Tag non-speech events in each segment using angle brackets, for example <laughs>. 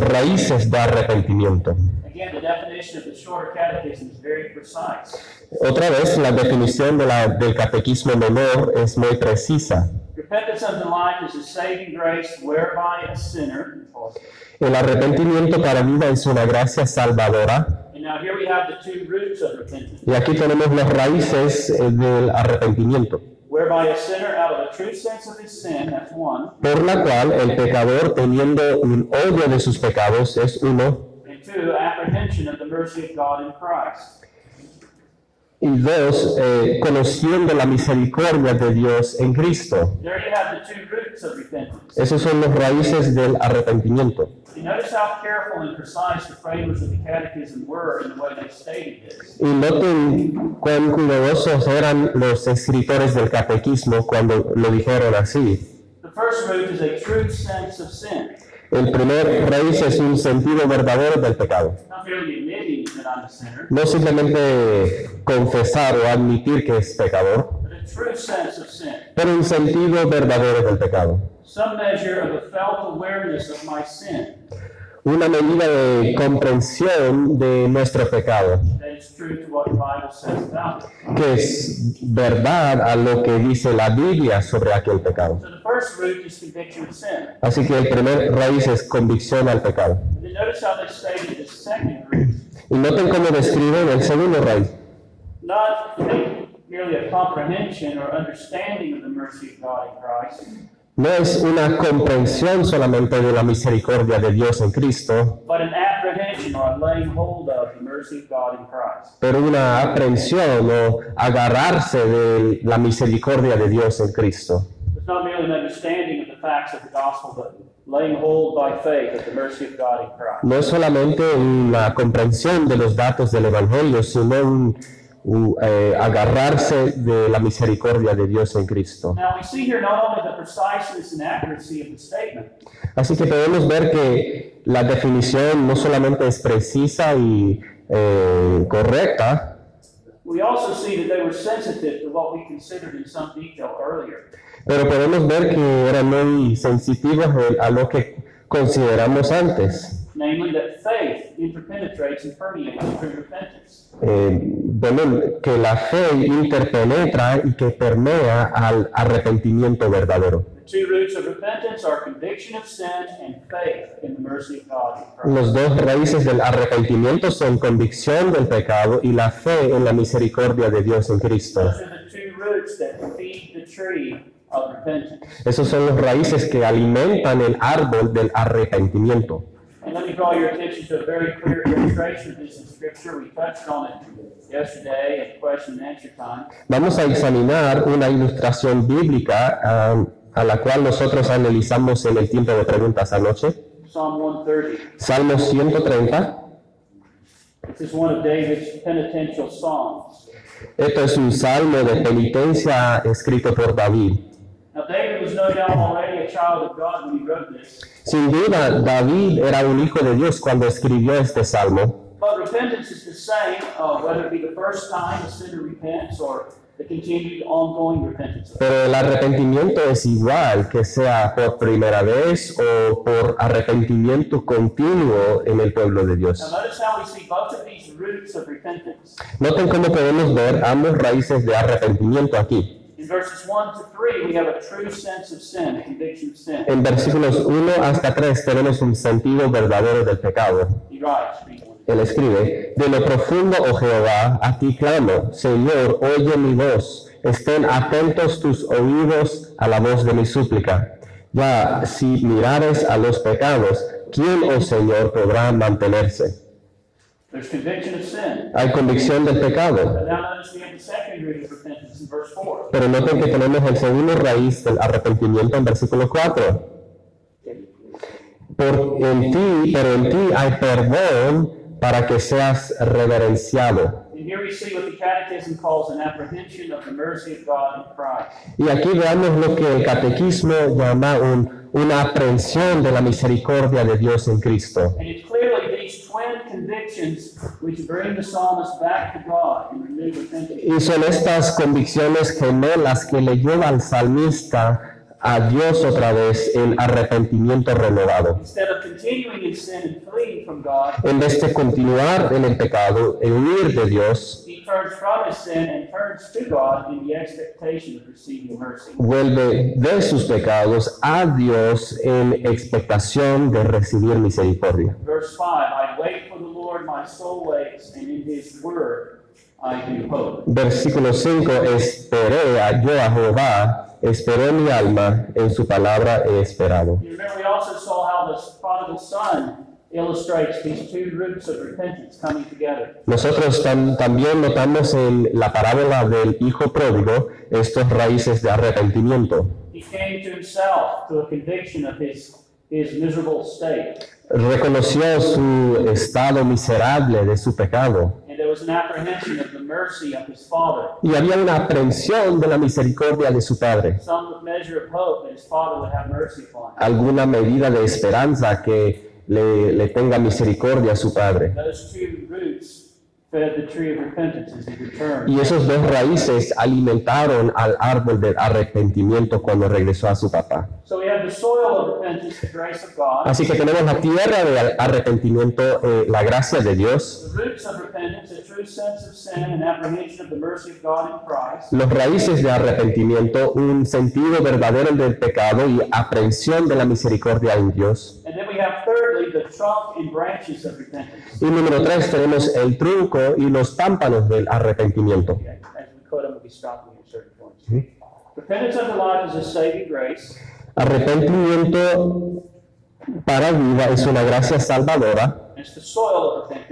raíces de arrepentimiento. Otra vez, la definición de la- del catequismo menor es muy precisa. El arrepentimiento para vida es una gracia salvadora. Y aquí tenemos las raíces eh, del arrepentimiento, whereby a sinner out of a true sense of his sin, that's one, por la cual el pecador, teniendo un odio de sus pecados, es uno, y dos, eh, conociendo la misericordia de Dios en Cristo. There you have the two roots of repentance. Esos son los raíces del arrepentimiento. Y noten cuán cuidadosos eran los escritores del catequismo cuando lo dijeron así. The first root is a true sense of sin, El primer raíz es un sentido verdadero del pecado. No simplemente confesar o admitir que es pecador, pero un sentido verdadero del pecado. Una medida de comprensión de nuestro pecado, que es verdad a lo que dice la Biblia sobre aquel pecado. Así que el primer raíz es convicción al pecado. Y noten cómo describen el segundo raíz. No es una comprensión solamente de la misericordia de Dios en Cristo, but an apprehension or a laying hold of the mercy of God in Christ. pero una aprensión o agarrarse de la misericordia de Dios en Cristo. It's not merely an understanding of the facts of the gospel, but laying hold by faith of the mercy of God in Christ. No es solamente una comprensión de los datos del Evangelio, sino un, eh, agarrarse de la misericordia de Dios en Cristo. Now we see here not only the preciseness and accuracy of the statement, Así que podemos ver que la definición no solamente es precisa y eh, correcta, we also see that they were sensitive to what we considered in some detail earlier. pero podemos ver que eran muy sensitivos a lo que consideramos antes. Namely, that faith interpenetrates and permeates true repentance. Eh, bueno, que la fe interpenetra y que permea al arrepentimiento verdadero. The two roots of repentance are conviction of sin and faith in the mercy of God in Christ. Los dos raíces del arrepentimiento son convicción del pecado y la fe en la misericordia de Dios en Cristo. Esos son los raíces que alimentan el árbol del arrepentimiento. Let me draw your attention to a very clear illustration of this in Scripture. We touched on it yesterday at question and answer time. Vamos a examinar una ilustración bíblica ah, a la cual nosotros analizamos en el tiempo de preguntas anoche. Psalm 130. Salmo 130. This is one of David's penitential songs. Esto es un salmo de penitencia escrito por David. Now, David was no doubt already a child of God when he wrote this. Sin duda, David era un hijo de Dios cuando escribió este salmo. But repentance is the same, uh, whether it be the first time a sinner repents or the continued ongoing repentance. Pero el arrepentimiento es igual, que sea por primera vez o por arrepentimiento continuo en el pueblo de Dios. Noten cómo podemos ver ambos raíces de arrepentimiento aquí. In verses 1 to 3, we have a true sense of sin, a conviction of sin. En versículos 1 hasta 3 tenemos un sentido verdadero del pecado. Él escribe, de lo profundo, oh Jehová, a ti clamo, Señor, oye mi voz, estén atentos tus oídos a la voz de mi súplica. Ya si mirares a los pecados, ¿quién, oh Señor, podrá mantenerse? There's conviction of sin. Hay convicción del pecado, But now notice we have the second root of repentance in verse 4. pero noten que tenemos el segundo raíz del arrepentimiento en versículo 4. Por en ti, pero en ti hay perdón para que seas reverenciado. And here we see what the Catechism calls an apprehension of the mercy of God in Christ. Y aquí veamos lo que el catequismo llama un- una aprehensión de la misericordia de Dios en Cristo. And it's clearly these twin convictions which bring the psalmist back to God in renewed repentance. Y son estas convicciones gemelas que le llevan al salmista a Dios otra vez en arrepentimiento renovado. En vez de continuar en el pecado, en huir de Dios, vuelve de sus pecados a Dios en expectación de recibir misericordia. Verse 5 I wait for the Lord, my soul waits, and in his word. Versículo 5, esperé a yo a Jehová, esperé mi alma, en su palabra he esperado. Nosotros tam- también notamos en la parábola del hijo pródigo estos raíces de arrepentimiento. He came to himself to a conviction of his, his miserable state. Reconoció su estado miserable de su pecado And there was an apprehension of the mercy of his father, y había una aprehensión de la misericordia de su padre, some measure of hope that his father would have mercy upon him. alguna medida de esperanza que le, le tenga misericordia a su padre. Those two roots fed the tree of repentance as he returned. Y esos dos raíces alimentaron al árbol del arrepentimiento cuando regresó a su papá. So we have the soil of repentance, the grace of God. Así que tenemos la tierra de arrepentimiento, eh, la gracia de Dios, The roots of repentance, a true sense of sin and apprehension of the mercy of God in Christ. los raíces de arrepentimiento, un sentido verdadero del pecado y aprehensión de la misericordia en Dios. And then we have thirdly, the trunk and branches of repentance. Y número tres, tenemos el trunco y los pámpanos del arrepentimiento. Okay, Arrepentimiento para vida es una gracia salvadora.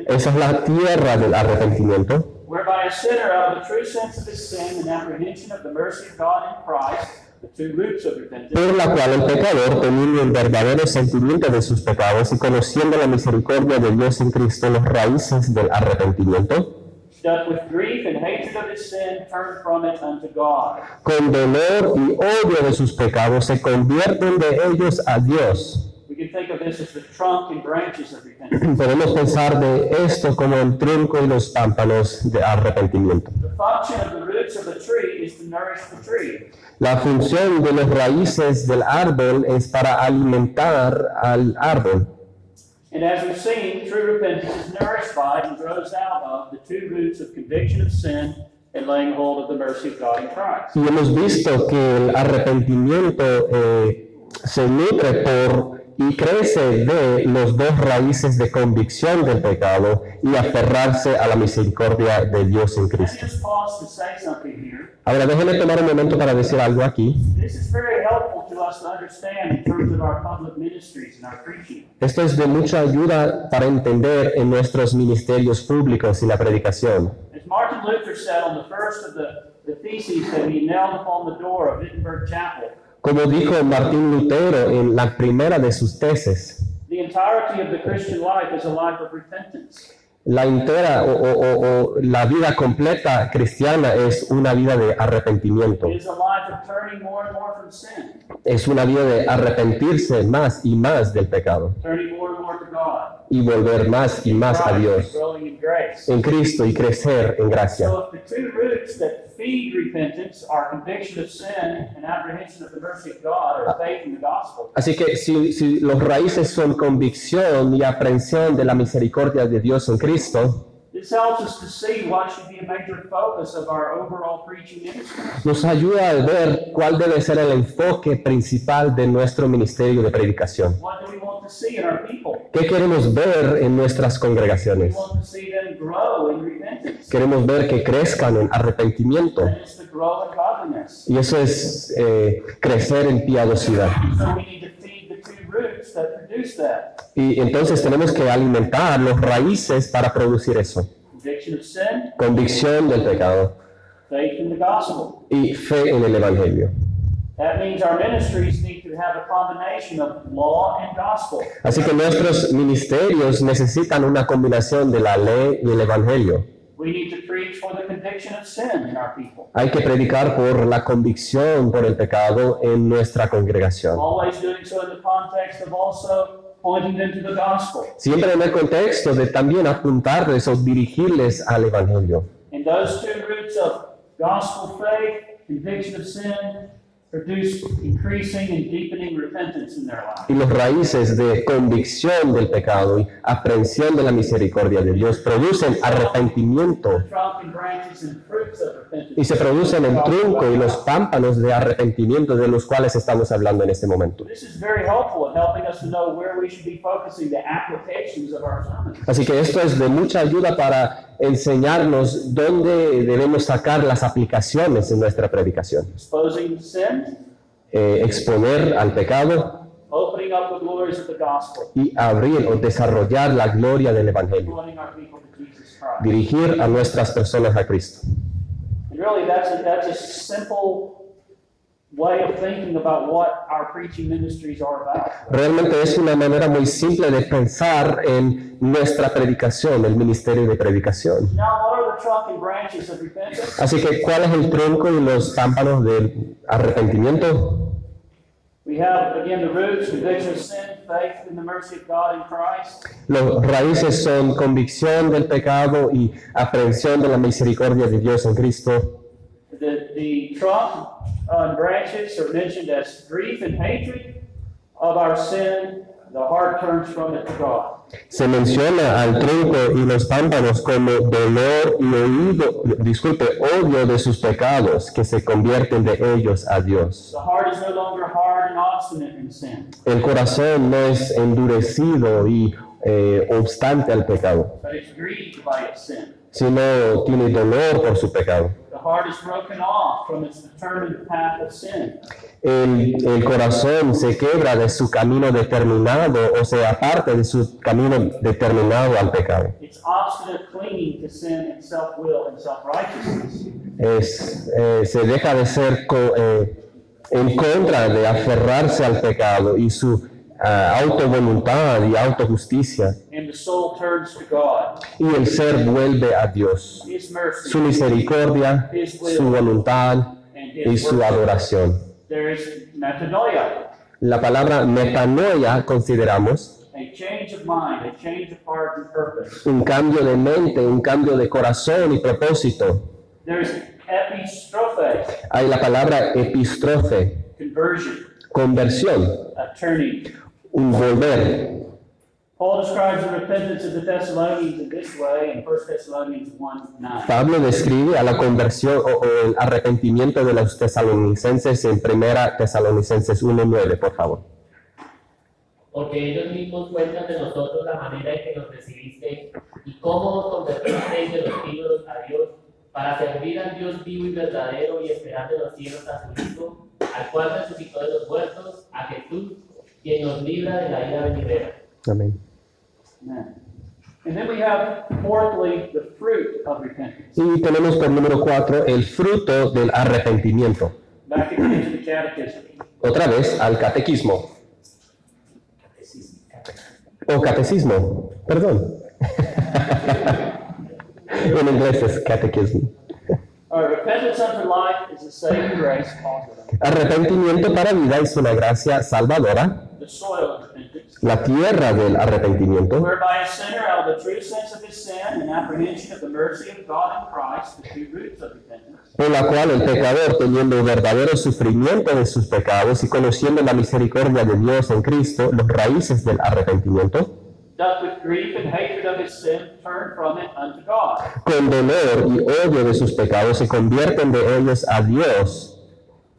Esa es la tierra del arrepentimiento, whereby a sinner, out of a true sense of his sin and apprehension of the mercy of God in Christ, the two roots of repentance, por la cual el pecador, teniendo el verdadero sentimiento de sus pecados y conociendo la misericordia de Dios en Cristo, los raíces del arrepentimiento, doth with grief and hatred of his sin turn from it unto God. con dolor y odio de sus pecados, se convierten de ellos a Dios. We can think of this as the trunk and branches of repentance. <clears throat> Podemos pensar de esto como el tronco y los pámpanos de arrepentimiento. The function of the roots of the tree is to nourish the tree. La función de las raíces del árbol es para alimentar al árbol. And as we've seen, true repentance is nourished by and grows out of the two roots of conviction of sin and laying hold of the mercy of God in Christ. Y hemos visto que el arrepentimiento eh, se nutre por y crece de los dos raíces de convicción del pecado y aferrarse a la misericordia de Dios en Cristo. Ahora déjenme tomar un momento para decir algo aquí. Esto es de mucha ayuda para entender en nuestros ministerios públicos y la predicación. Como dijo Martín Lutero en la primera de sus tesis, the entirety of the Christian life is a life of repentance. la entera o, o- o- o la vida completa cristiana es una vida de arrepentimiento. It is a life of turning more and more from sin, Es una vida de arrepentirse más y más del pecado turning more and more to God, y volver más y más a Christ, Dios growing in grace. en Cristo y crecer en gracia. So if the two roots that repentance are conviction of sin and apprehension of the mercy of God or faith in the gospel, Así que si, si los raíces son convicción y aprehensión de la misericordia de Dios en Cristo, this helps us to see what should be a major focus of our overall preaching ministry. nos ayuda a ver cuál debe ser el enfoque principal de nuestro ministerio de predicación. What do we want to see in our people? ¿Qué queremos ver en nuestras We congregaciones? want to see them grow in repentance. Queremos ver que crezcan en arrepentimiento And it's to grow in godliness. y eso es eh, crecer en piadosidad. So we need Y entonces tenemos que alimentar los raíces para producir eso. Conviction of sin, Convicción del pecado faith in the gospel. y fe en el Evangelio. That means our ministries need to have a combination of law and gospel. Así que nuestros ministerios necesitan una combinación de la ley y el Evangelio. We need to preach for the conviction of sin in our people. Hay que predicar por la convicción por el pecado en nuestra congregación. Always doing so in the context of also pointing them to the gospel. Siempre en el contexto de también apuntarles o dirigirles al Evangelio. Y los raíces de convicción del pecado y aprehensión de la misericordia de Dios producen arrepentimiento y se producen el tronco y los pámpanos de arrepentimiento de los cuales estamos hablando en este momento. This is very helpful in helping us to know where we should be focusing the applications of our sermons. Así que esto es de mucha ayuda para enseñarnos dónde debemos sacar las aplicaciones en nuestra predicación. Eh, exponer al pecado y abrir o desarrollar la gloria del Evangelio. Dirigir a nuestras personas a Cristo. Realmente es una manera muy simple de pensar en nuestra predicación, el ministerio de predicación. Now, what are the trunk and branches of repentance? Así que, ¿cuál es el tronco y los pámpanos del arrepentimiento? We have, again, the roots, conviction of sin, faith in the mercy of God in Christ. Los raíces son convicción del pecado y aprehensión de la misericordia de Dios en Cristo. Branches are mentioned as grief and hatred of our sin. The heart turns from it to God. Se menciona al tronco y los pámpanos como dolor y oído, disculpe, odio de sus pecados que se convierten de ellos a Dios. The heart is no longer hard and obstinate in sin, El corazón no es endurecido y eh, obstante al pecado, sino tiene dolor por su pecado. El, el corazón se quebra de su camino determinado o se aparte de su camino determinado al pecado. Es, eh, se deja de ser co- eh, en contra de aferrarse al pecado y su ah, autovoluntad y autojusticia. Y el ser vuelve a Dios, su misericordia, su voluntad y su adoración. La palabra metanoia consideramos un cambio de mente, un cambio de corazón y propósito. Hay la palabra epistrofe, conversión. Un volver. Paul describes the repentance of the Thessalonians in this way in 1 Thessalonians 1 9. Pablo describe a la conversión o, o el arrepentimiento de los tesalonicenses en primera Tesalonicenses 1.9, por favor. porque ellos mismos cuentan de nosotros la manera en que nos recibisteis y cómo os convertisteis de los ídolos a Dios para servir al Dios vivo y verdadero y esperar de los cielos a su Hijo, al cual resucitó de los muertos, a Jesús, quien nos libra de la ira venidera. Amén. Amen. And then we have, fourthly, the fruit of repentance. Y tenemos por número 4 el fruto del arrepentimiento. Back the catechism. Otra vez al catequismo. O catecismo, perdón. <laughs> en inglés es catequismo. Arrepentimiento para vida es una gracia salvadora, the soil of repentance, la tierra del arrepentimiento, whereby a sinner, out of the true sense of his sin and apprehension of the mercy of God in Christ, the two roots of repentance, por la cual el pecador, teniendo el verdadero sufrimiento de sus pecados y conociendo la misericordia de Dios en Cristo, los raíces del arrepentimiento, con dolor y odio de sus pecados se convierten de ellos a Dios,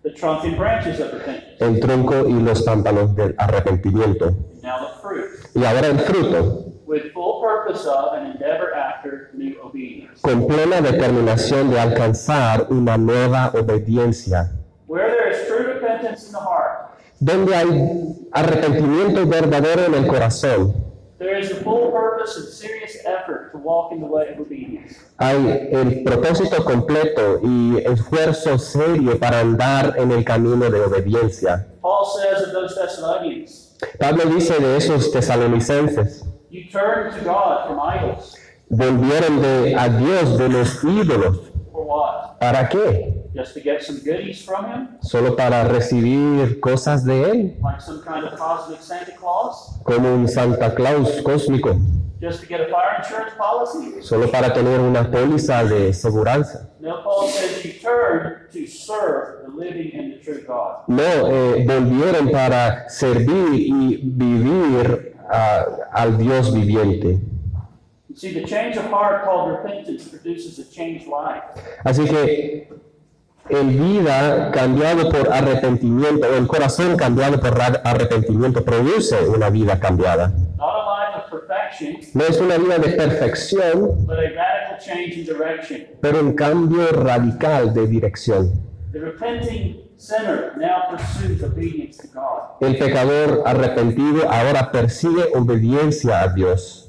The trunk and branches of repentance. el tronco y los pámpanos del arrepentimiento. Now the fruit, Y ahora el fruto, with full purpose of and endeavor after new obedience. con plena determinación de alcanzar una nueva obediencia. Where there is true repentance in the heart, Donde hay arrepentimiento verdadero en el corazón, there is the full purpose and serious effort to walk in the way of obedience. hay el propósito completo y esfuerzo serio para andar en el camino de obediencia. Paul says of those Thessalonians, Pablo dice de esos tesalonicenses, you turn to God from idols. volvieron de, a Dios de los ídolos. For what? ¿Para qué? Just to get some goodies from Him? ¿Solo para recibir cosas de Él? Like some kind of cosmic Santa Claus? Como un Santa Claus cósmico. just to get a fire insurance policy? solo para tener una póliza de seguridad. No, Paul says you turn to serve the living and the true God. No, eh, volvieron para servir y vivir ah, al Dios viviente. You see, the change of heart called repentance produces a changed life. Así que el vida cambiado por arrepentimiento, el corazón cambiado por arrepentimiento produce una vida cambiada. No es una vida de perfección, pero un cambio radical de dirección. El pecador arrepentido ahora persigue obediencia a Dios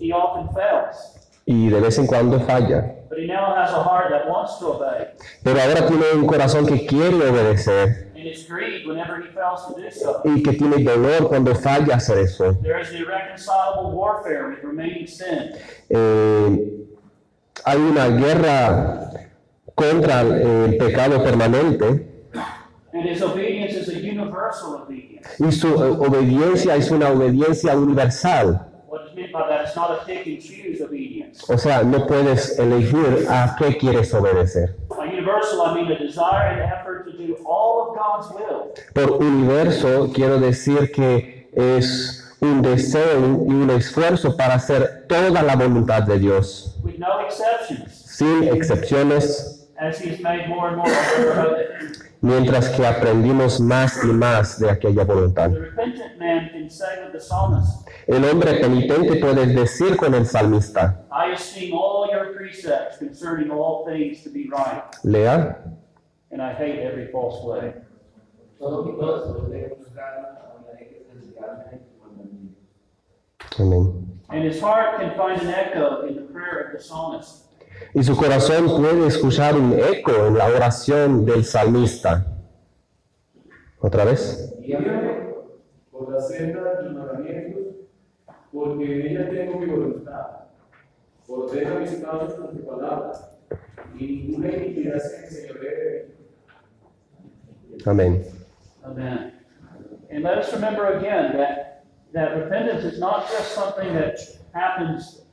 y de vez en cuando falla. But he now has a heart that wants to obey, Pero ahora tiene un corazón que quiere obedecer and it's grieved whenever he fails to do so. y que tiene dolor cuando falla hacer eso. There is irreconcilable warfare with remaining sin. Eh, hay una guerra contra el pecado permanente And his obedience is a universal obedience. y su eh, obediencia es una obediencia universal. O sea, no puedes elegir a qué quieres obedecer. By universal, I mean a desire and effort to do all of God's will. Por universo quiero decir que es un deseo y un esfuerzo para hacer toda la voluntad de Dios, with no exceptions, sin excepciones, mientras que aprendimos más y más de aquella voluntad. The repentant man can say with the psalmist, El hombre penitente puede decir con el salmista, I esteem all your precepts concerning all things to be right, lea, amén. And his heart can find an echo in the prayer of the psalmist. Y su corazón puede escuchar un eco en la oración del salmista. ¿Otra vez? Por la senda de tus mandamientos, porque en ella tengo mi voluntad. Ordena mis pasos con tu palabra, y ninguna iniquidad se enseñoree de mí. Amén. Amen. And let us remember again that, that repentance is not just something that happens.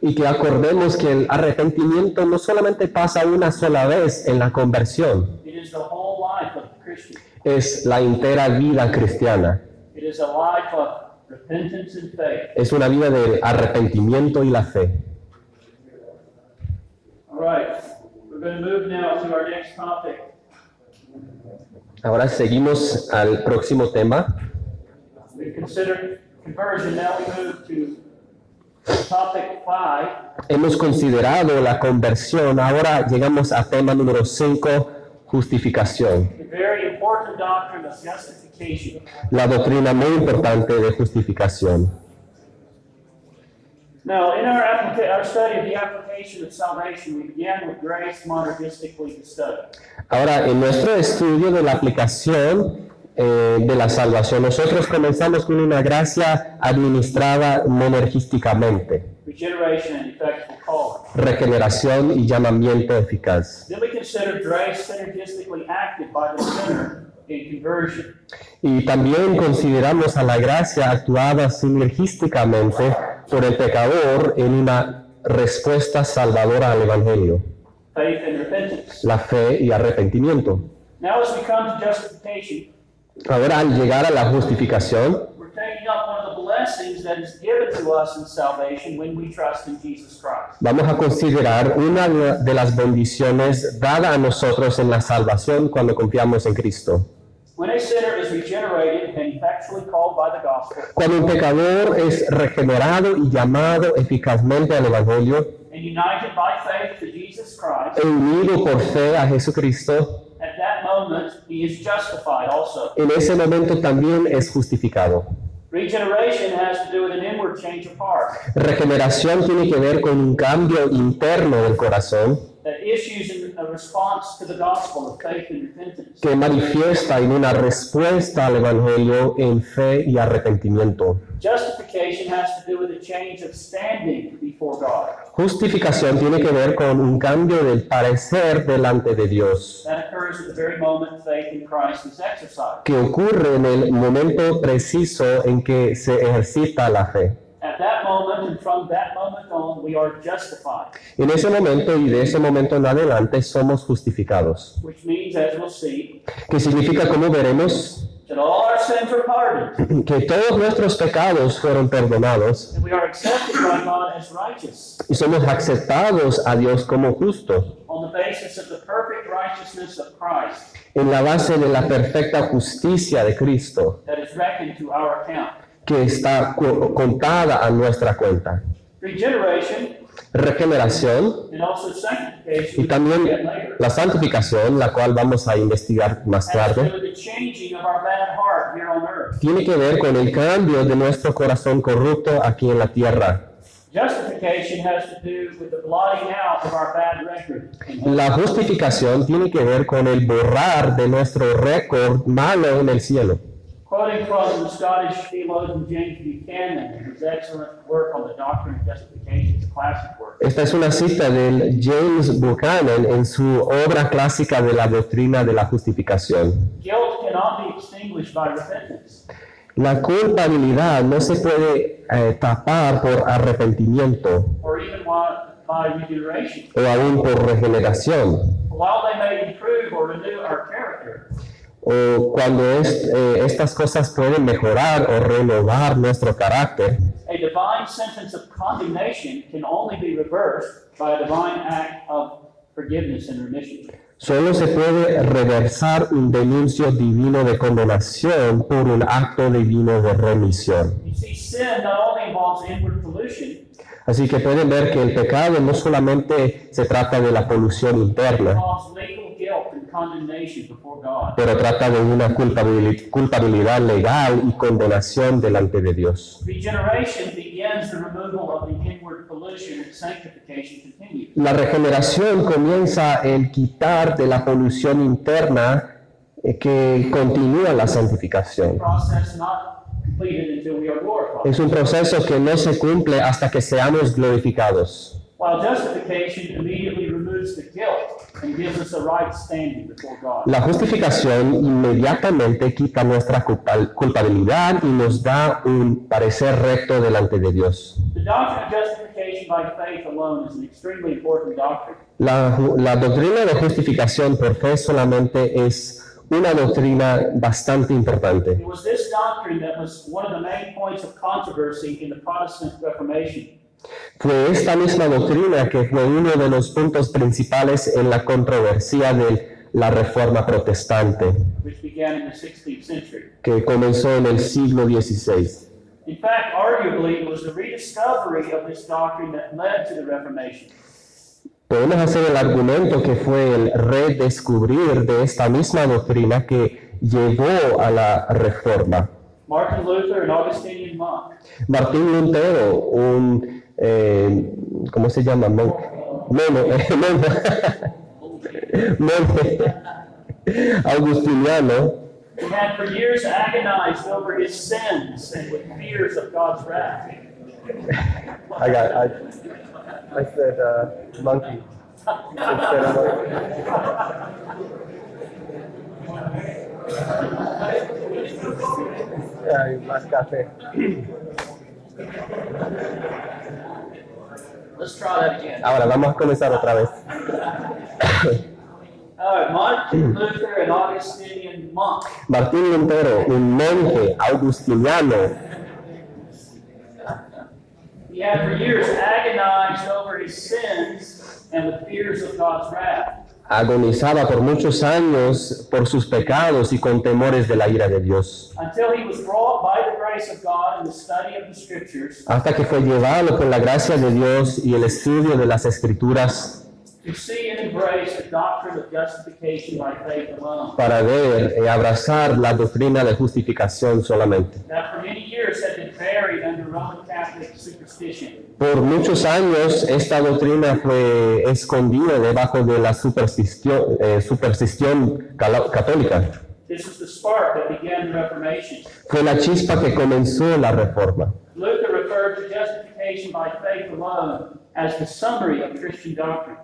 Y que acordemos que el arrepentimiento no solamente pasa una sola vez en la conversión, It is the whole life of the Christian. es la entera vida cristiana. It is a life of repentance and faith. Es una vida del arrepentimiento y la fe. All right, we're going to move now to our next topic. Ahora seguimos al próximo tema. Hemos considerado la conversión. Ahora llegamos a tema número 5, justificación. the very important doctrine of justification. La doctrina muy importante de justificación. Now, in our, our study of the application of salvation, we began with grace monergistically to study. Ahora, en nuestro estudio de la aplicación eh, de la salvación, nosotros comenzamos con una gracia administrada monergísticamente, regeneración y llamamiento eficaz. Y también consideramos a la gracia actuada sinergísticamente por el pecador en una respuesta salvadora al Evangelio, la fe y arrepentimiento. Now, as we come to justification, Ahora, al llegar a la justificación. Vamos a considerar una de las bendiciones dada a nosotros en la salvación cuando confiamos en Cristo. Cuando un pecador es regenerado y llamado eficazmente al Evangelio e unido por fe a Jesucristo, en ese momento también es justificado. Regeneration has to do with an inward change of heart. Regeneración tiene que ver con un cambio interno del corazón que manifiesta en una respuesta al Evangelio en fe y arrepentimiento. Justification has to do with a change of standing before God. Justificación tiene que ver con un cambio del parecer delante de Dios, That occurs at the very moment faith in Christ is exercised. que ocurre en el momento preciso en que se ejercita la fe. At that moment and from that moment on, we are justified, En ese momento y de ese momento en adelante somos justificados. which means, as we'll see, Que significa, como veremos, that all our sins are pardoned, <clears throat> que todos nuestros pecados fueron perdonados. Y somos aceptados a Dios como justos on the basis of the perfect righteousness of Christ. En la base de la perfecta justicia de Cristo que está co- contada a nuestra cuenta. Regeneración y también la santificación, la cual vamos a investigar más tarde, tiene que ver con el cambio de nuestro corazón corrupto aquí en la tierra. Justification has to do with the blotting out of our bad record. in heaven. La justificación tiene que ver con el borrar de nuestro récord malo en el cielo. Quoting from the Scottish theologian James Buchanan, in his excellent work on the doctrine of justification, classic work. Esta es una cita del James Buchanan en su obra clásica de la doctrina de la justificación. Guilt cannot be extinguished by repentance. La culpabilidad no se puede eh, tapar por arrepentimiento or even while- by regeneration. o aún por regeneración. While they may improve or renew our character, O cuando es- eh, estas cosas pueden mejorar o renovar nuestro carácter, a divine sentence of condemnation can only be reversed by a divine act of forgiveness and remission. solo se puede reversar un denuncio divino de condenación por un acto divino de remisión. Así que pueden ver que el pecado no solamente se trata de la polución interna, pero trata de una culpabili- culpabilidad legal y condenación delante de Dios. Regeneration begins the removal of the inward pollution and sanctification continues. La regeneración comienza el quitar de la polución interna eh, que continúa la santificación. Es un proceso que no se cumple hasta que seamos glorificados. While justification immediately removes the guilt and gives us a right standing before God. La justificación inmediatamente quita nuestra culpa- culpabilidad y nos da un parecer recto delante de Dios. The doctrine of justification by faith alone is an extremely important doctrine. La, la doctrina de justificación por fe solamente es una doctrina bastante importante. Fue esta misma doctrina que fue uno de los puntos principales en la controversia de la reforma protestante, which began in the 16th century. que comenzó en el siglo XVI. In fact, arguably, it was the rediscovery of this doctrine that led to the Reformation. Podemos hacer el argumento que fue el redescubrir de esta misma doctrina que llevó a la reforma. Martin Luther, an Augustinian monk, Martín Lutero, un, eh, ¿cómo se llama? Mon- Mono, <laughs> eh, mono. Monje agustiniano, who had for years agonized over his sins and with fears of God's wrath. I got, I, I said uh, monkey. instead <laughs> of Ay, más café. Let's try that again. Ahora vamos a comenzar otra vez. All right, Martin Luther, an Augustinian monk, Martín Lutero, un monje agustiniano, he had for years agonized over his sins and with fears of God's wrath. Agonizaba por muchos años por sus pecados y con temores de la ira de Dios, hasta que fue llevado por la gracia de Dios y el estudio de las escrituras to see and embrace the doctrine of justification by faith alone. para ver y abrazar la doctrina de justificación solamente. That for many years had been buried under Roman Catholic superstition. Por muchos años esta doctrina fue escondida debajo de la superstición, eh, superstición católica. This was the spark that began the Reformation. Fue la chispa que comenzó la reforma. Luther referred to justification by faith alone as the summary of Christian doctrine.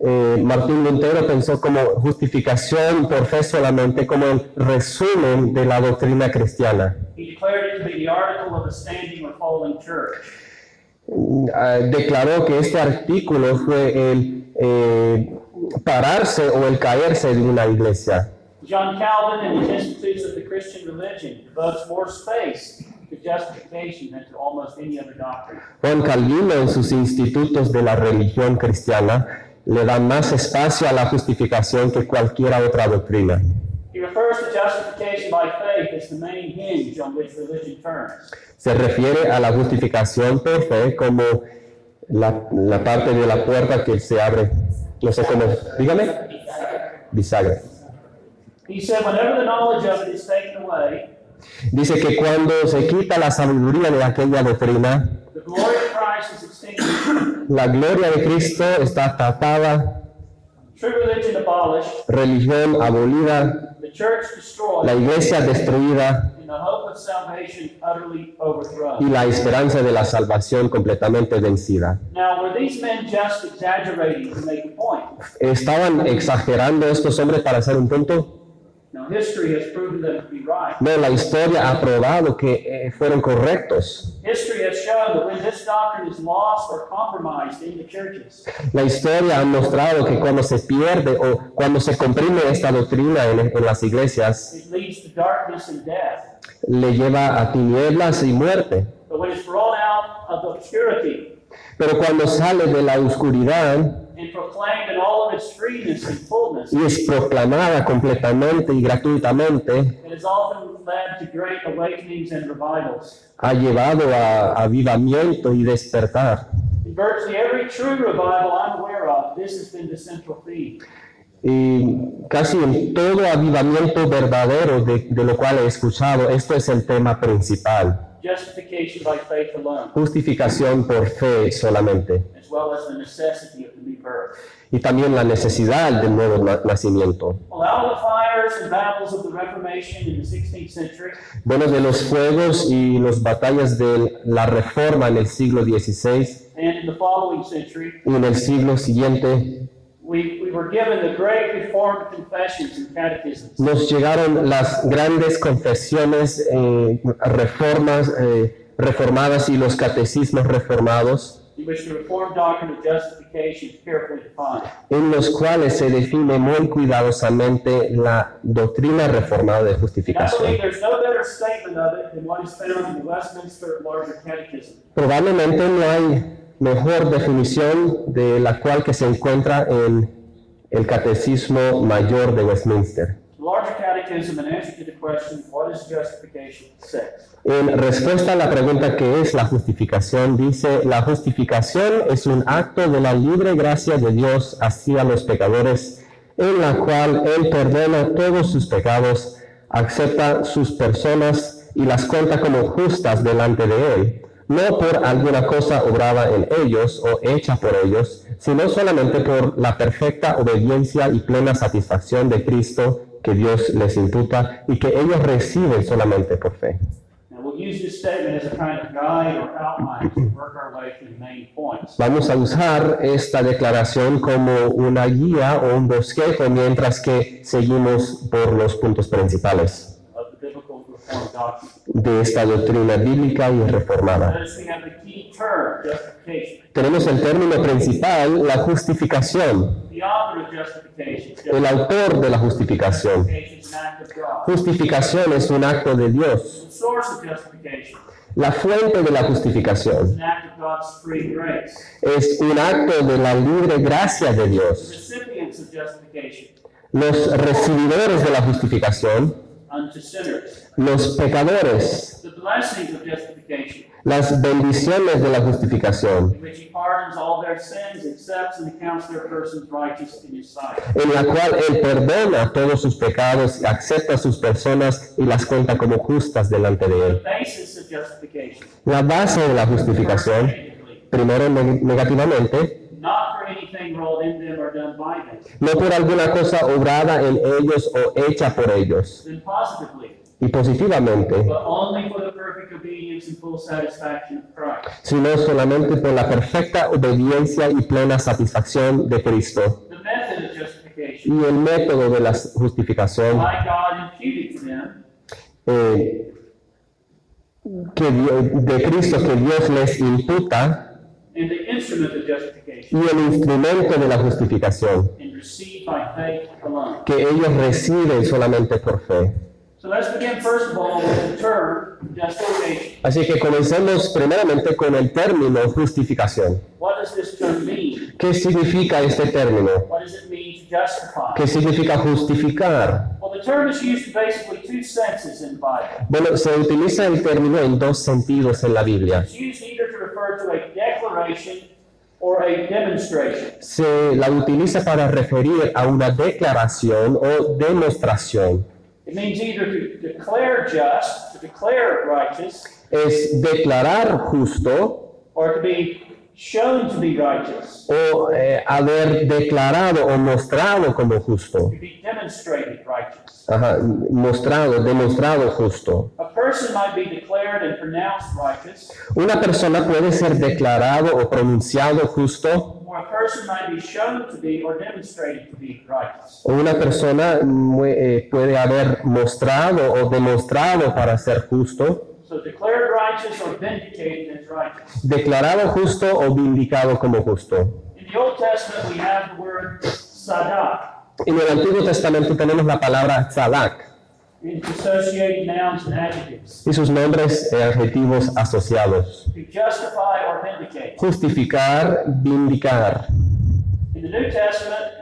Eh, Martín Lutero pensó como justificación por fe solamente como el resumen de la doctrina cristiana. He declared it to be the article of a standing or falling church. Declaró que este artículo fue el eh, pararse o el caerse de una iglesia. John Calvin, in his Institutes of the Christian Religion, devotes more space to justification than to almost any other doctrine. Juan Calvino en sus institutos de la religión cristiana le da más espacio a la justificación que cualquier otra doctrina. He refers to justification by faith as the main hinge on which religion turns. Se refiere a la justificación por fe como la, la parte de la puerta que se abre. No sé cómo. Dígame. Bisagra. He said, whenever the knowledge of it is taken away, Dice que cuando se quita la sabiduría de aquella doctrina, la gloria de Cristo está tapada, religión abolida, la iglesia destruida y la esperanza de la salvación completamente vencida. ¿Estaban exagerando estos hombres para hacer un punto? No, la historia ha probado que eh, fueron correctos. History has shown that when this doctrine is lost or compromised in the churches, La historia ha mostrado que cuando se pierde o cuando se comprime esta doctrina en, en las iglesias, it leads to darkness and death. le lleva a tinieblas y muerte. Pero cuando sale de la oscuridad y es proclamada completamente y gratuitamente, it has often led to great awakenings and revivals. ha llevado a avivamiento y despertar. Y casi en todo avivamiento verdadero de, de lo cual he escuchado, esto es el tema principal. Justification by faith alone, Justificación por fe solamente. as well as the necessity of the new birth. Y también la necesidad del nuevo na- nacimiento. Well, out of the fires and battles of the Reformation in the 16th century, Bueno, de los fuegos y las batallas de la reforma en el siglo XVI and in the following century, y en el siglo siguiente, we, we were given the great Reformed confessions and catechisms. nos llegaron las grandes confesiones, eh, reformas eh, reformadas y los catecismos reformados, en los cuales se define muy cuidadosamente la doctrina reformada de justificación. Probablemente no hay mejor definición de la cual que se encuentra en el Catecismo Mayor de Westminster. En respuesta a la pregunta que es la justificación, dice, la justificación es un acto de la libre gracia de Dios hacia los pecadores, en la cual Él perdona todos sus pecados, acepta sus personas y las cuenta como justas delante de Él, no por alguna cosa obrada en ellos o hecha por ellos, sino solamente por la perfecta obediencia y plena satisfacción de Cristo que Dios les imputa y que ellos reciben solamente por fe. Vamos a usar esta declaración como una guía o un bosquejo mientras que seguimos por los puntos principales of the biblical Reformed doctrine. De esta doctrina bíblica y reformada. Tenemos el término principal, la justificación, el autor de la justificación. Justificación es un acto de Dios. La fuente de la justificación es un acto de la libre gracia de Dios. Los recibidores de la justificación. Los pecadores, las bendiciones de la justificación, en la cual Él perdona todos sus pecados, acepta a sus personas y las cuenta como justas delante de Él. La base de la justificación, primero neg- negativamente, no por alguna cosa obrada en ellos o hecha por ellos, y positivamente, sino solamente por la perfecta obediencia y plena satisfacción de Cristo. Y el método de la justificación. Eh, que de Cristo que Dios les imputa y el instrumento de la justificación. Que ellos reciben solamente por fe. So let's begin first of all with the term justification. Así que comencemos primeramente con el término justificación. What does this term mean? ¿Qué significa este término? What does it mean to justify? ¿Qué significa justificar? Well, the term is used in basically two senses in the Bible. Bueno, se utiliza el término en dos sentidos en la Biblia. Se la utiliza para referir a una declaración o demostración. It means either to declare just, to declare righteous, Es declarar justo or to be shown to be righteous, o eh, haber declarado o mostrado como justo. to be demonstrated righteous. Ajá, mostrado, demostrado justo. A person might be declared and pronounced righteous, Una persona puede ser declarado o pronunciado justo or a person might be shown to be or demonstrated to be righteous. o una persona eh, puede haber mostrado o demostrado para ser justo, So declared righteous or vindicated as righteous. declarado justo o vindicado como justo. In the Old Testament, we have the word sadak, En el Antiguo Testamento tenemos la palabra tzalak y sus nombres e adjetivos asociados. to justify or vindicate. Justificar, vindicar. In the New Testament,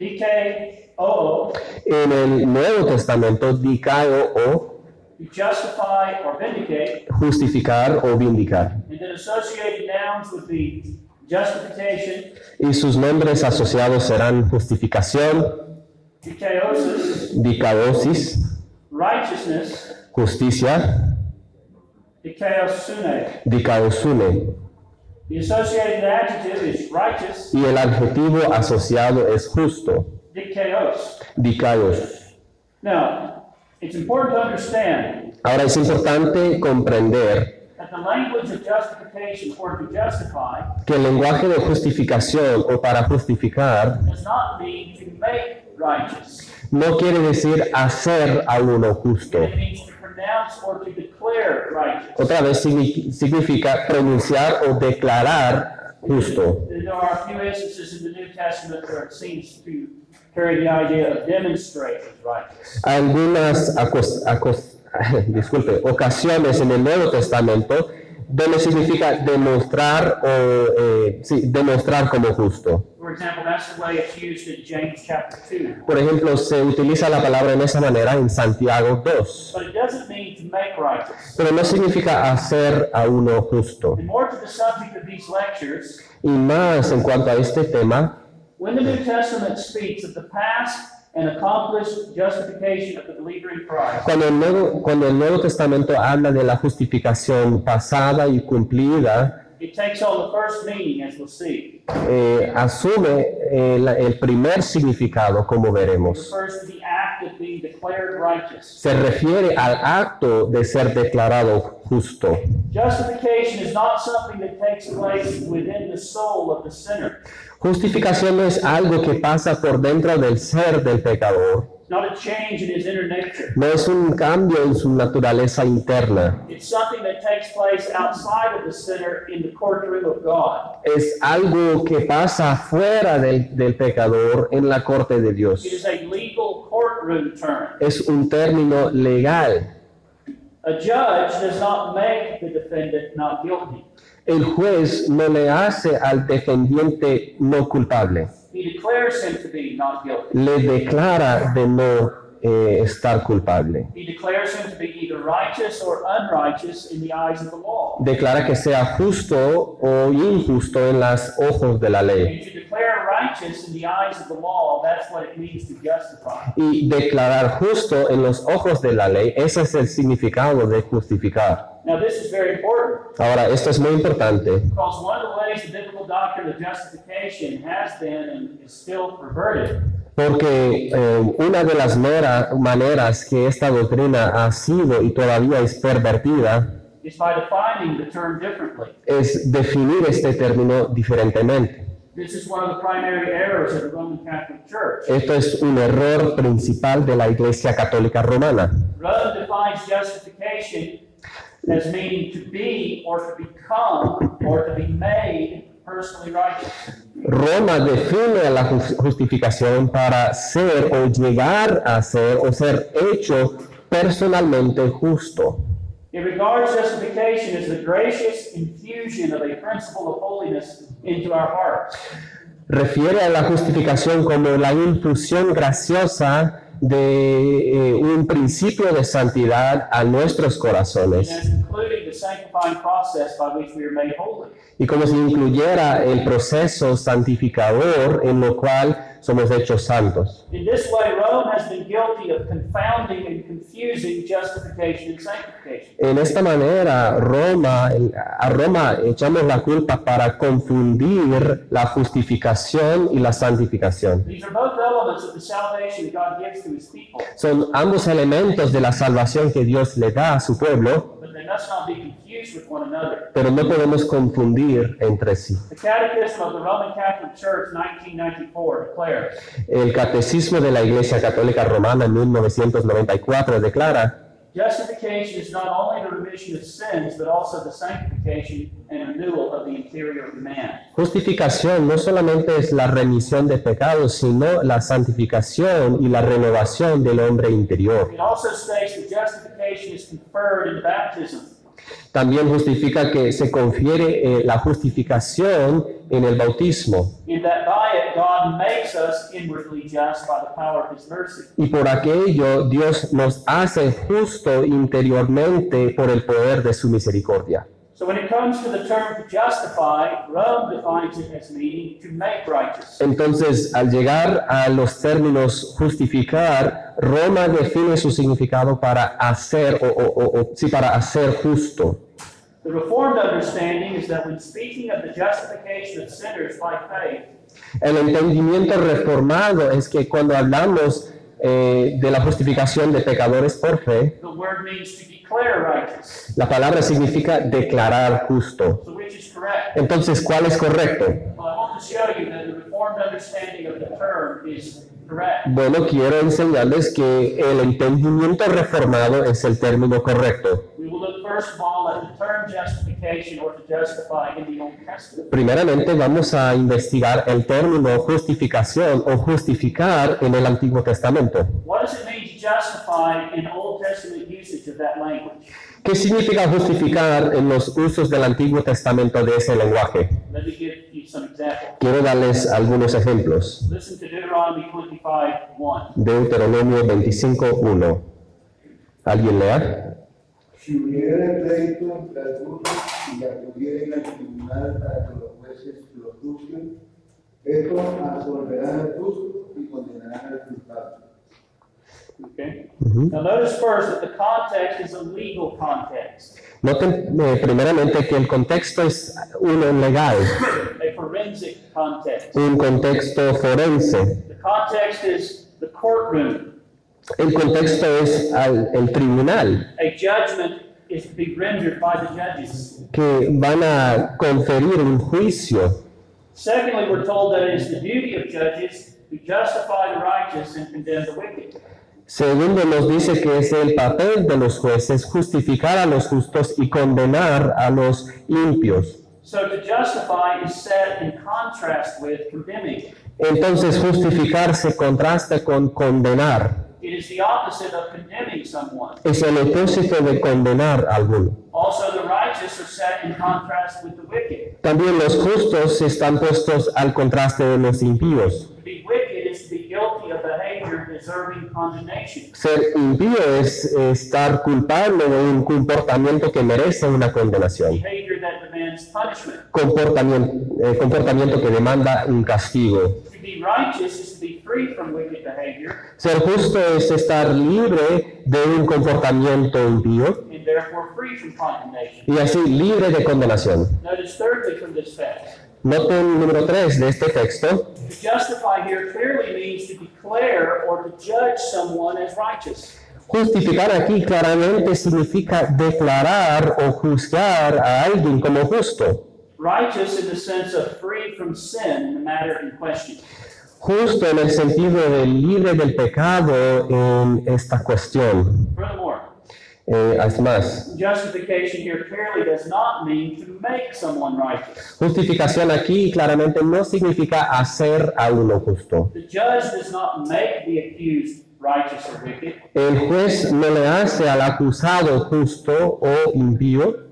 DKOO, En el Nuevo Testamento, dikaio o to justify or vindicate, justificar o vindicar. and then associated nouns would be justification, Y sus nombres asociados serán justificación, dikaiosis, righteousness, justicia, dikaiosune. dikaiosune. The associated adjective is righteous, Y el adjetivo asociado es justo, dikaios. Now, it's important to understand Ahora es importante comprender that the language of justification or to justify que el lenguaje de justificación o para justificar does not mean to make righteous. No quiere decir hacer a uno justo. Otra vez signi- significa pronunciar o declarar justo. Algunas <laughs> disculpe, ocasiones en el Nuevo Testamento donde significa demostrar o eh, sí, demostrar como justo. For example, that's the way it's used in James chapter 2. Por ejemplo, se utiliza la palabra en esa manera en Santiago 2, But it doesn't mean to make righteous. pero no significa hacer a uno justo. And more to the subject of these lectures, Y más en cuanto a este tema, when the New Testament speaks of the past and accomplished justification of the believer in Christ, cuando el Nuevo, cuando el Nuevo Testamento habla de la justificación pasada y cumplida, it takes on the first meaning, as we'll see. eh, asume eh, la- el primer significado, como veremos. refers to the act of being declared righteous. Se refiere al acto de ser declarado justo. Justification is not something that takes place within the soul of the sinner. Justificación no es algo que pasa por dentro del ser del pecador, It's not a change in his inner nature. no es un cambio en su naturaleza interna, It's something that takes place outside of the sinner in the courtroom of God. es algo que pasa fuera del, del pecador en la corte de Dios. It is a legal courtroom term. Es un término legal. A judge does not make the defendant not guilty. El juez no le hace al defendiente no culpable, He declares him to be not guilty. le declara de no eh, estar culpable. He declares him to be either righteous or unrighteous in the eyes of the law. Declara que sea justo o injusto en los ojos de la ley. And to declare righteous in the eyes of the law, that's what it means to justify. Y declarar justo en los ojos de la ley, ese es el significado de justificar. Now, this is very important Ahora, esto es muy importante because one of the ways the biblical doctrine of justification has been and is still perverted Porque eh, una de las maneras que esta doctrina ha sido y todavía es pervertida is by defining the term differently. es definir este término diferentemente. This is one of the primary errors of the Roman Catholic Church. Esto es un error principal de la Iglesia Católica Romana. Rome defines justification as meaning to be or to become or to be made personally righteous. Roma define la jus- justificación para ser o llegar a ser o ser hecho personalmente justo. It regards justification as the gracious infusion of a principle of holiness into our hearts. Refiere a la justificación como la infusión graciosa de eh, un principio de santidad a nuestros corazones y como si incluyera el proceso santificador en lo cual somos hechos santos. In this way, Rome has been guilty of confounding and confusing justification and sanctification. En esta manera, Roma, a Roma echamos la culpa para confundir la justificación y la santificación. These are both elements of the salvation God gives Son ambos elementos de la salvación que Dios le da a su pueblo, pero no podemos confundir entre sí. The Catechism of the Roman Catholic Church, 1994, declares El Catecismo de la Iglesia Católica Romana en 1994 declara, Justification is not only the remission of sins, but also the sanctification and renewal of the interior man. justificación no solamente es la remisión de pecados, sino la santificación y la renovación del hombre interior. It also states that justification is conferred in baptism. También justifica que se confiere eh, la justificación en el bautismo y por aquello Dios nos hace justo interiormente por el poder de su misericordia. So when it comes to the term to justify, Rome defines it as meaning to make righteous. Entonces, al llegar a los términos justificar, Roma define su significado para hacer o, o- o- o- sí, para hacer justo. The Reformed understanding is that when speaking of the justification of sinners by faith, El entendimiento reformado es que cuando hablamos eh, de la justificación de pecadores por fe, the word means to righteous. La palabra significa declarar justo. Entonces, ¿cuál es correcto? Bueno, quiero enseñarles que el entendimiento reformado es el término correcto. We will look first of all at the term justification or to justify in the Old Testament. Primeramente vamos a investigar el término justificación o justificar en el Antiguo Testamento. What does it mean to justify in Old Testament usage of that language? ¿Qué significa justificar en los usos del Antiguo Testamento de ese lenguaje? Let me give you some examples. Quiero darles algunos ejemplos. Listen to Deuteronomy 25 1. Deuteronomio 25.1. ¿Alguien lea? Si hubiera pleito entre algunos y acudieren al tribunal para que los jueces lo juzguen, estos absolverán al justo y condenarán al culpable. Okay? Now notice first that the context is a legal context, Noten eh, primeramente que el contexto es uno legal, a forensic context. un contexto forense. The context is the courtroom. El contexto es al- el tribunal, A judgment is to be rendered by the judges. que van a conferir un juicio. Secondly, we're told that it is the duty of judges to justify the righteous and condemn the wicked. Segundo, nos dice que es el papel de los jueces justificar a los justos y condenar a los impios. Entonces, justificar se contrasta con condenar. It is the opposite of condemning someone. Es el opósito de condenar a alguno. Also, the righteous are set in contrast with the wicked. También los justos están puestos al contraste de los impíos. To be wicked is to be guilty of behavior deserving condemnation. Ser impío es estar culpable de un comportamiento que merece una condenación. Comportamiento, eh, comportamiento que demanda un castigo. To be righteous is to be free from wicked behavior Ser justo es estar libre de un comportamiento impío y así libre de condenación. Text Noten número 3 de este texto. To justify here clearly means to declare or to judge someone as righteous. Justificar aquí claramente significa declarar o juzgar a alguien como justo. Righteous in the sense of free from sin in the matter in question. Justo en el sentido de libre del pecado en esta cuestión. Furthermore, Eh, es más, justificación aquí claramente no significa hacer a uno justo. The judge does not make the accused righteous or wicked. El juez no le hace al acusado justo o impío,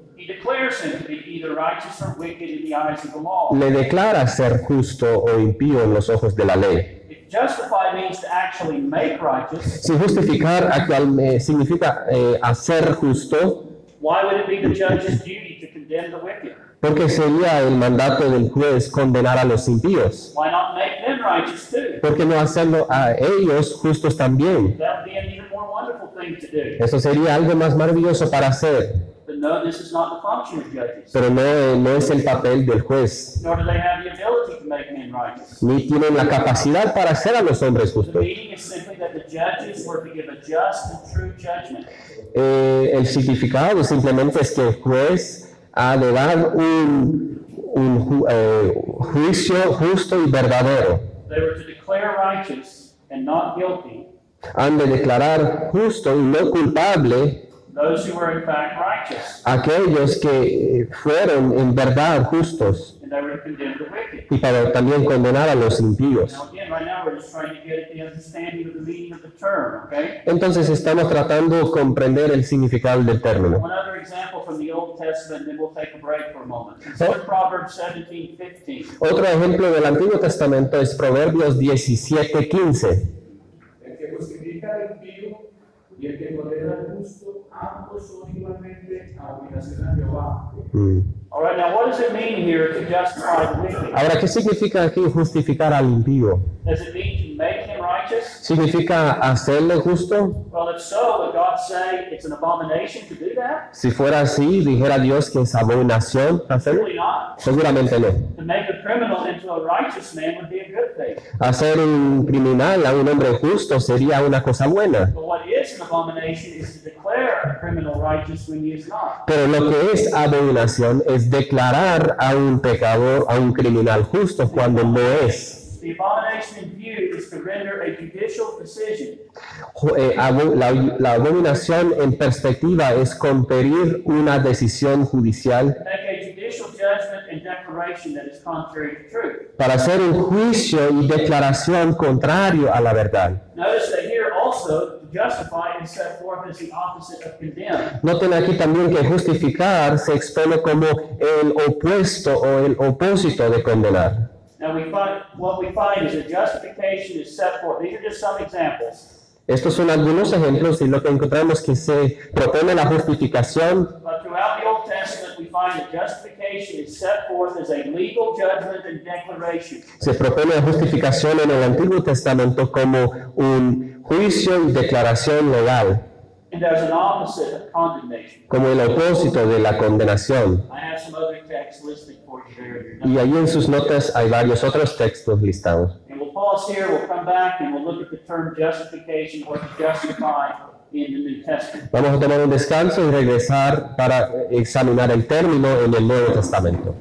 le declara ser justo o impío en los ojos de la ley. If justify means to actually make righteous, Si justificar actual- eh, significa eh, hacer justo, why would it be the judge's duty to condemn the wicked? porque sería el mandato del juez condenar a los impíos. Why not make them righteous too? ¿Por qué no hacerlo a ellos justos también? That would be an even more wonderful thing to do. Eso sería algo más maravilloso para hacer, But no, this is not the function of judges. pero no, eh, no es el papel del juez, Nor do they have the ability to make men righteous. ni tienen la capacidad para hacer a los hombres The justos. meaning is simply that the judges were to give a just and true judgment. Eh, el significado simplemente es que el juez ha de dar un, un ju- eh, juicio justo y verdadero. They were to declare righteous and not guilty Han de declarar justo y no culpable those who were in fact righteous, aquellos que eh, fueron en verdad justos and they were to condemn the wicked. y para también condenar a los impíos. Now, again, right now we're just trying to get at the understanding of the meaning of the term, okay? Entonces estamos tratando de comprender el significado del término. One other example from the Old Testament, and then we'll take a break for a moment. Consider Proverbs 17, 15. Otro ejemplo del Antiguo Testamento es Proverbios 17:15. El que justifica al impío y el que condena al justo, ambos son igualmente abominación a Jehová. Mm. All right, now what does it mean here to justify the wicked? Ahora, ¿qué significa aquí justificar al impío? Does it mean to make him righteous? ¿Significa hacerle justo? Well, if so, would God say it's an abomination to do that? Si fuera así, dijera Dios que es abominación hacerlo. Seguramente no. To make a criminal into a righteous man would be a good thing. Hacer un criminal a un hombre justo sería una cosa buena. But what is an abomination is to declare a criminal righteous when he is not. Pero lo que es abominación es declarar a un pecador, a un criminal justo cuando no es. Eh, La, abominación en perspectiva es conferir una decisión judicial judgment and declaration that is contrary to truth. Para hacer un juicio y declaración contrario a la verdad. Notice that here also, to justify is set forth as the opposite of condemn. Noten aquí también que justificar se expone como el opuesto o el opósito de condenar. Now we find, what we find is that justification is set forth, these are just some examples, Estos son algunos ejemplos y lo que encontramos que se propone la justificación, but throughout the Old Testament, we find that justification is set forth as a legal judgment and declaration. se propone la justificación en el Antiguo Testamento como un juicio y declaración legal, And there's an opposite of condemnation. como el opósito de la condenación. Y ahí en sus notas hay varios otros textos listados. Pause here, we'll come back, and we'll look at the term justification or justify in the New Testament. Vamos a tomar un descanso y regresar para examinar el término en el Nuevo Testamento.